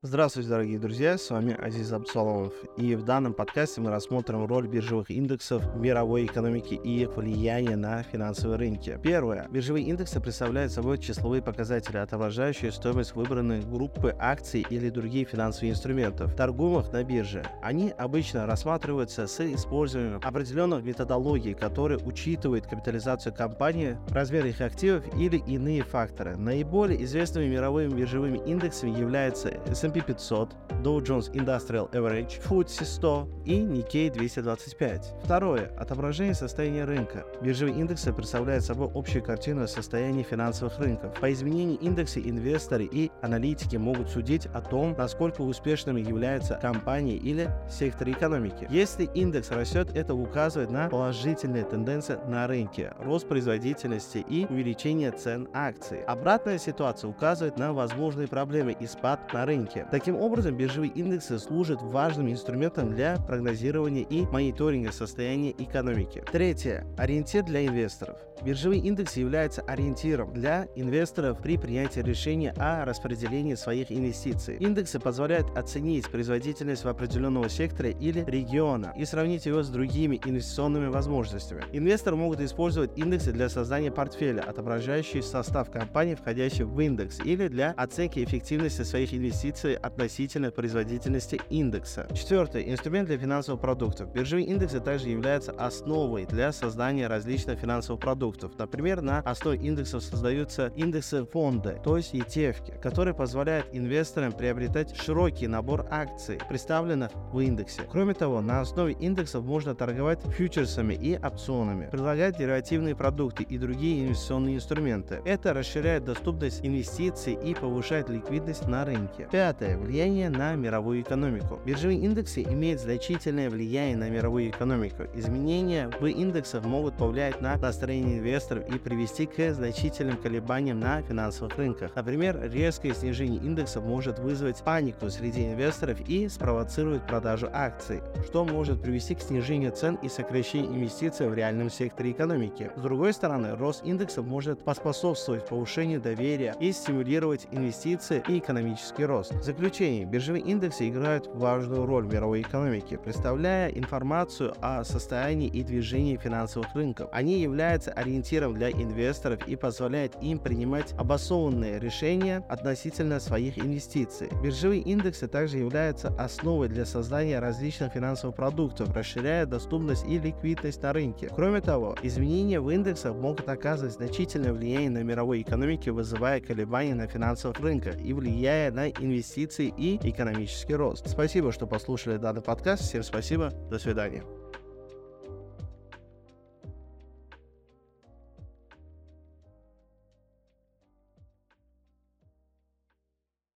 Здравствуйте, дорогие друзья, с вами Азиз Абдсаломов. И в данном подкасте мы рассмотрим роль биржевых индексов в мировой экономике и их влияние на финансовые рынки. Первое. Биржевые индексы представляют собой числовые показатели, отображающие стоимость выбранной группы акций или других финансовых инструментов, торгуемых на бирже. Они обычно рассматриваются с использованием определенных методологий, которые учитывают капитализацию компании, размер их активов или иные факторы. Наиболее известными мировыми биржевыми индексами являются 500, Dow Jones Industrial Average, FTSE 100 и Nikkei 225. Второе. Отображение состояния рынка. Биржевые индексы представляют собой общую картину состояния финансовых рынков. По изменению индекса инвесторы и аналитики могут судить о том, насколько успешными является компания или сектор экономики. Если индекс растет, это указывает на положительные тенденции на рынке, рост производительности и увеличение цен акций. Обратная ситуация указывает на возможные проблемы и спад на рынке рынке. Таким образом, биржевые индексы служат важным инструментом для прогнозирования и мониторинга состояния экономики. Третье. Ориентир для инвесторов. Биржевые индексы являются ориентиром для инвесторов при принятии решения о распределении своих инвестиций. Индексы позволяют оценить производительность в определенного сектора или региона и сравнить его с другими инвестиционными возможностями. Инвесторы могут использовать индексы для создания портфеля, отображающий состав компаний, входящих в индекс, или для оценки эффективности своих инвестиций относительно производительности индекса. Четвертый. Инструмент для финансовых продуктов. Биржевые индексы также являются основой для создания различных финансовых продуктов. Например, на основе индексов создаются индексы фонда, то есть ETF, которые позволяют инвесторам приобретать широкий набор акций, представленных в индексе. Кроме того, на основе индексов можно торговать фьючерсами и опционами, предлагать деривативные продукты и другие инвестиционные инструменты. Это расширяет доступность инвестиций и повышает ликвидность на рынке. Пятое. Влияние на мировую экономику. Биржевые индексы имеют значительное влияние на мировую экономику. Изменения в индексах могут повлиять на настроение инвесторов и привести к значительным колебаниям на финансовых рынках. Например, резкое снижение индекса может вызвать панику среди инвесторов и спровоцировать продажу акций, что может привести к снижению цен и сокращению инвестиций в реальном секторе экономики. С другой стороны, рост индекса может поспособствовать повышению доверия и стимулировать инвестиции и экономический рост. Заключение, биржевые индексы играют важную роль в мировой экономике, представляя информацию о состоянии и движении финансовых рынков. Они являются ориентиром для инвесторов и позволяет им принимать обоснованные решения относительно своих инвестиций. Биржевые индексы также являются основой для создания различных финансовых продуктов, расширяя доступность и ликвидность на рынке. Кроме того, изменения в индексах могут оказывать значительное влияние на мировой экономике, вызывая колебания на финансовых рынках и влияя на инвестиции и экономический рост. Спасибо, что послушали данный подкаст. Всем спасибо. До свидания.